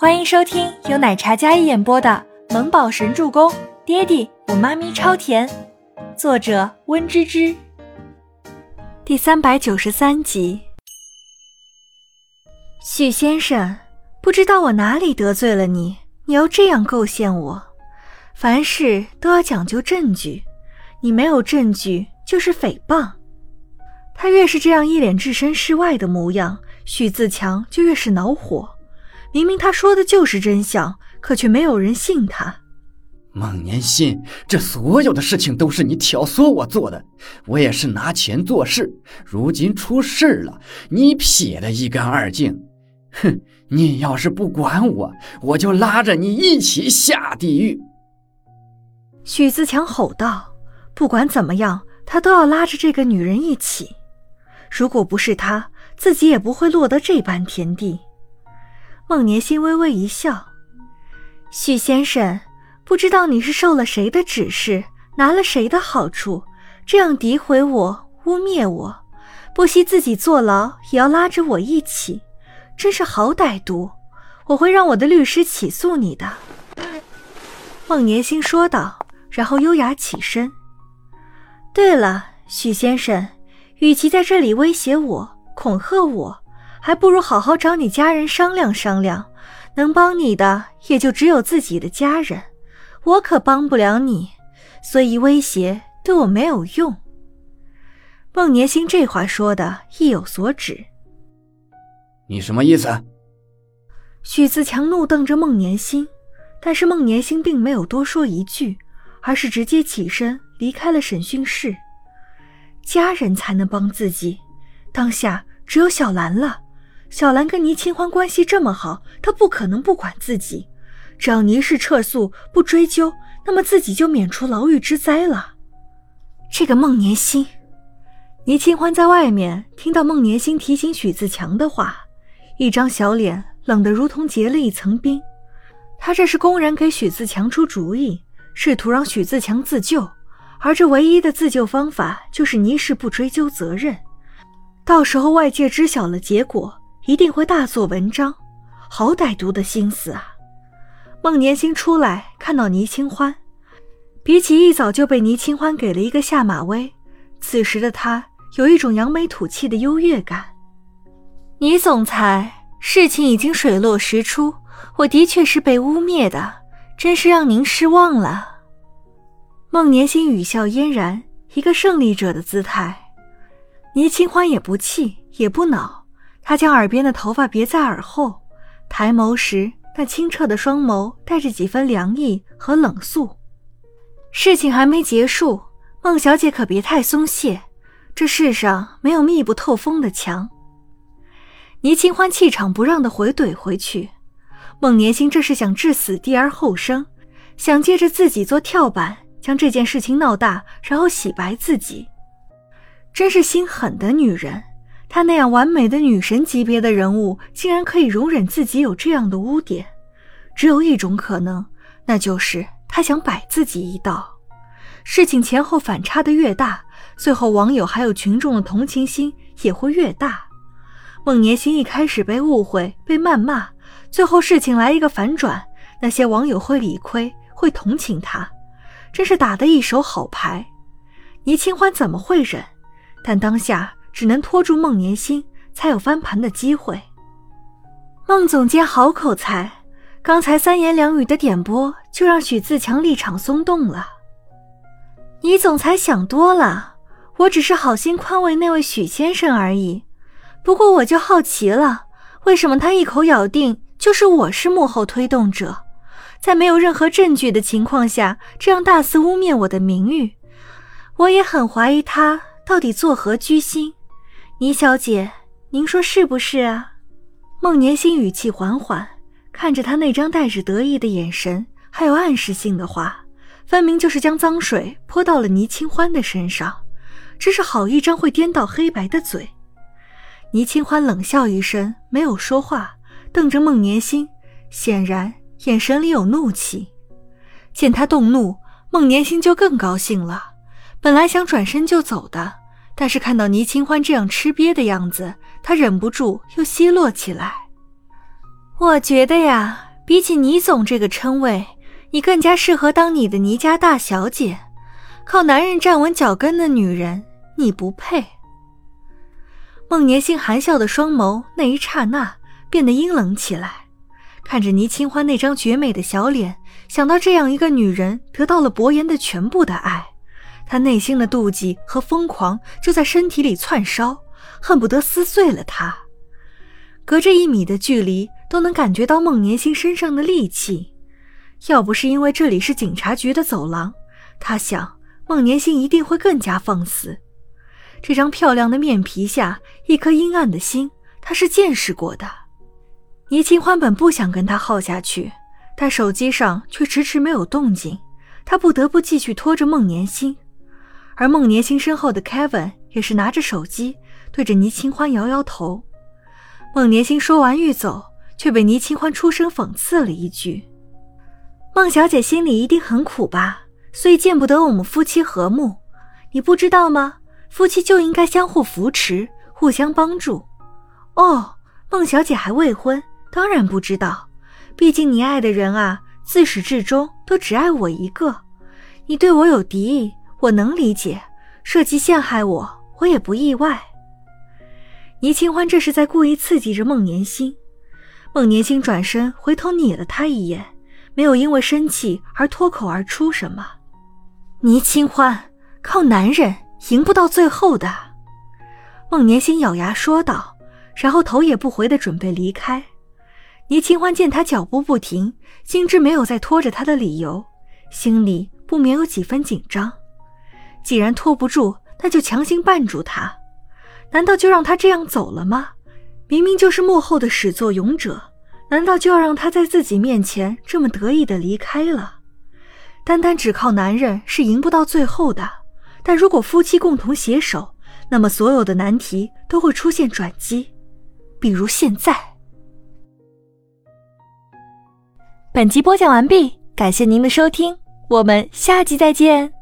欢迎收听由奶茶嘉一演播的《萌宝神助攻》，爹地我妈咪超甜，作者温芝芝。第三百九十三集。许先生，不知道我哪里得罪了你，你要这样构陷我？凡事都要讲究证据，你没有证据就是诽谤。他越是这样一脸置身事外的模样，许自强就越是恼火。明明他说的就是真相，可却没有人信他。孟年心，这所有的事情都是你挑唆我做的，我也是拿钱做事。如今出事了，你撇得一干二净。哼，你要是不管我，我就拉着你一起下地狱。许自强吼道：“不管怎么样，他都要拉着这个女人一起。如果不是他，自己也不会落得这般田地。”孟年心微微一笑：“许先生，不知道你是受了谁的指示，拿了谁的好处，这样诋毁我、污蔑我，不惜自己坐牢也要拉着我一起，真是好歹毒！我会让我的律师起诉你的。”孟年心说道，然后优雅起身。“对了，许先生，与其在这里威胁我、恐吓我。”还不如好好找你家人商量商量，能帮你的也就只有自己的家人，我可帮不了你，所以威胁对我没有用。孟年星这话说的意有所指。你什么意思？许自强怒瞪着孟年星，但是孟年星并没有多说一句，而是直接起身离开了审讯室。家人才能帮自己，当下只有小兰了。小兰跟倪清欢关系这么好，她不可能不管自己。只要倪氏撤诉不追究，那么自己就免除牢狱之灾了。这个孟年心，倪清欢在外面听到孟年心提醒许自强的话，一张小脸冷得如同结了一层冰。他这是公然给许自强出主意，试图让许自强自救，而这唯一的自救方法就是倪氏不追究责任。到时候外界知晓了结果。一定会大做文章，好歹毒的心思啊！孟年星出来看到倪清欢，比起一早就被倪清欢给了一个下马威，此时的他有一种扬眉吐气的优越感。倪总裁，事情已经水落石出，我的确是被污蔑的，真是让您失望了。孟年星语笑嫣然，一个胜利者的姿态。倪清欢也不气也不恼。他将耳边的头发别在耳后，抬眸时，那清澈的双眸带着几分凉意和冷肃。事情还没结束，孟小姐可别太松懈。这世上没有密不透风的墙。倪清欢气场不让的回怼回去。孟年星这是想置死地而后生，想借着自己做跳板，将这件事情闹大，然后洗白自己。真是心狠的女人。她那样完美的女神级别的人物，竟然可以容忍自己有这样的污点，只有一种可能，那就是她想摆自己一道。事情前后反差的越大，最后网友还有群众的同情心也会越大。孟年心一开始被误会、被谩骂，最后事情来一个反转，那些网友会理亏、会同情他，真是打的一手好牌。倪清欢怎么会忍？但当下。只能拖住孟年心，才有翻盘的机会。孟总监好口才，刚才三言两语的点拨就让许自强立场松动了。你总裁想多了，我只是好心宽慰那位许先生而已。不过我就好奇了，为什么他一口咬定就是我是幕后推动者，在没有任何证据的情况下，这样大肆污蔑我的名誉？我也很怀疑他到底作何居心。倪小姐，您说是不是啊？孟年心语气缓缓，看着他那张带着得意的眼神，还有暗示性的话，分明就是将脏水泼到了倪清欢的身上。真是好一张会颠倒黑白的嘴。倪清欢冷笑一声，没有说话，瞪着孟年心，显然眼神里有怒气。见他动怒，孟年心就更高兴了，本来想转身就走的。但是看到倪清欢这样吃瘪的样子，他忍不住又奚落起来。我觉得呀，比起倪总这个称谓，你更加适合当你的倪家大小姐。靠男人站稳脚跟的女人，你不配。孟年星含笑的双眸，那一刹那变得阴冷起来。看着倪清欢那张绝美的小脸，想到这样一个女人得到了伯言的全部的爱，他内心的妒忌和疯狂就在身体里窜烧，恨不得撕碎了他。隔着一米的距离，都能感觉到孟年星身上的戾气。要不是因为这里是警察局的走廊，他想孟年星一定会更加放肆。这张漂亮的面皮下，一颗阴暗的心，他是见识过的。倪清欢本不想跟他耗下去，但手机上却迟迟没有动静，他不得不继续拖着孟年星。而孟年星身后的 Kevin 也是拿着手机对着倪清欢摇摇头。孟年星说完欲走，却被倪清欢出声讽刺了一句：“孟小姐心里一定很苦吧，所以见不得我们夫妻和睦。你不知道吗？夫妻就应该相互扶持，互相帮助。”哦，孟小姐还未婚，当然不知道。毕竟你爱的人啊，自始至终都只爱我一个。你对我有敌意，我能理解；涉及陷害我，我也不意外。倪清欢这是在故意刺激着孟年星。孟年星转身回头睨了他一眼，没有因为生气而脱口而出什么。倪清欢靠男人赢不到最后的。孟年星咬牙说道，然后头也不回的准备离开。倪清欢见他脚步不停，心知没有再拖着他的理由，心里不免有几分紧张。既然拖不住，那就强行绊住他。难道就让他这样走了吗？明明就是幕后的始作俑者，难道就要让他在自己面前这么得意的离开了？单单只靠男人是赢不到最后的，但如果夫妻共同携手，那么所有的难题都会出现转机，比如现在。本集播讲完毕，感谢您的收听，我们下集再见。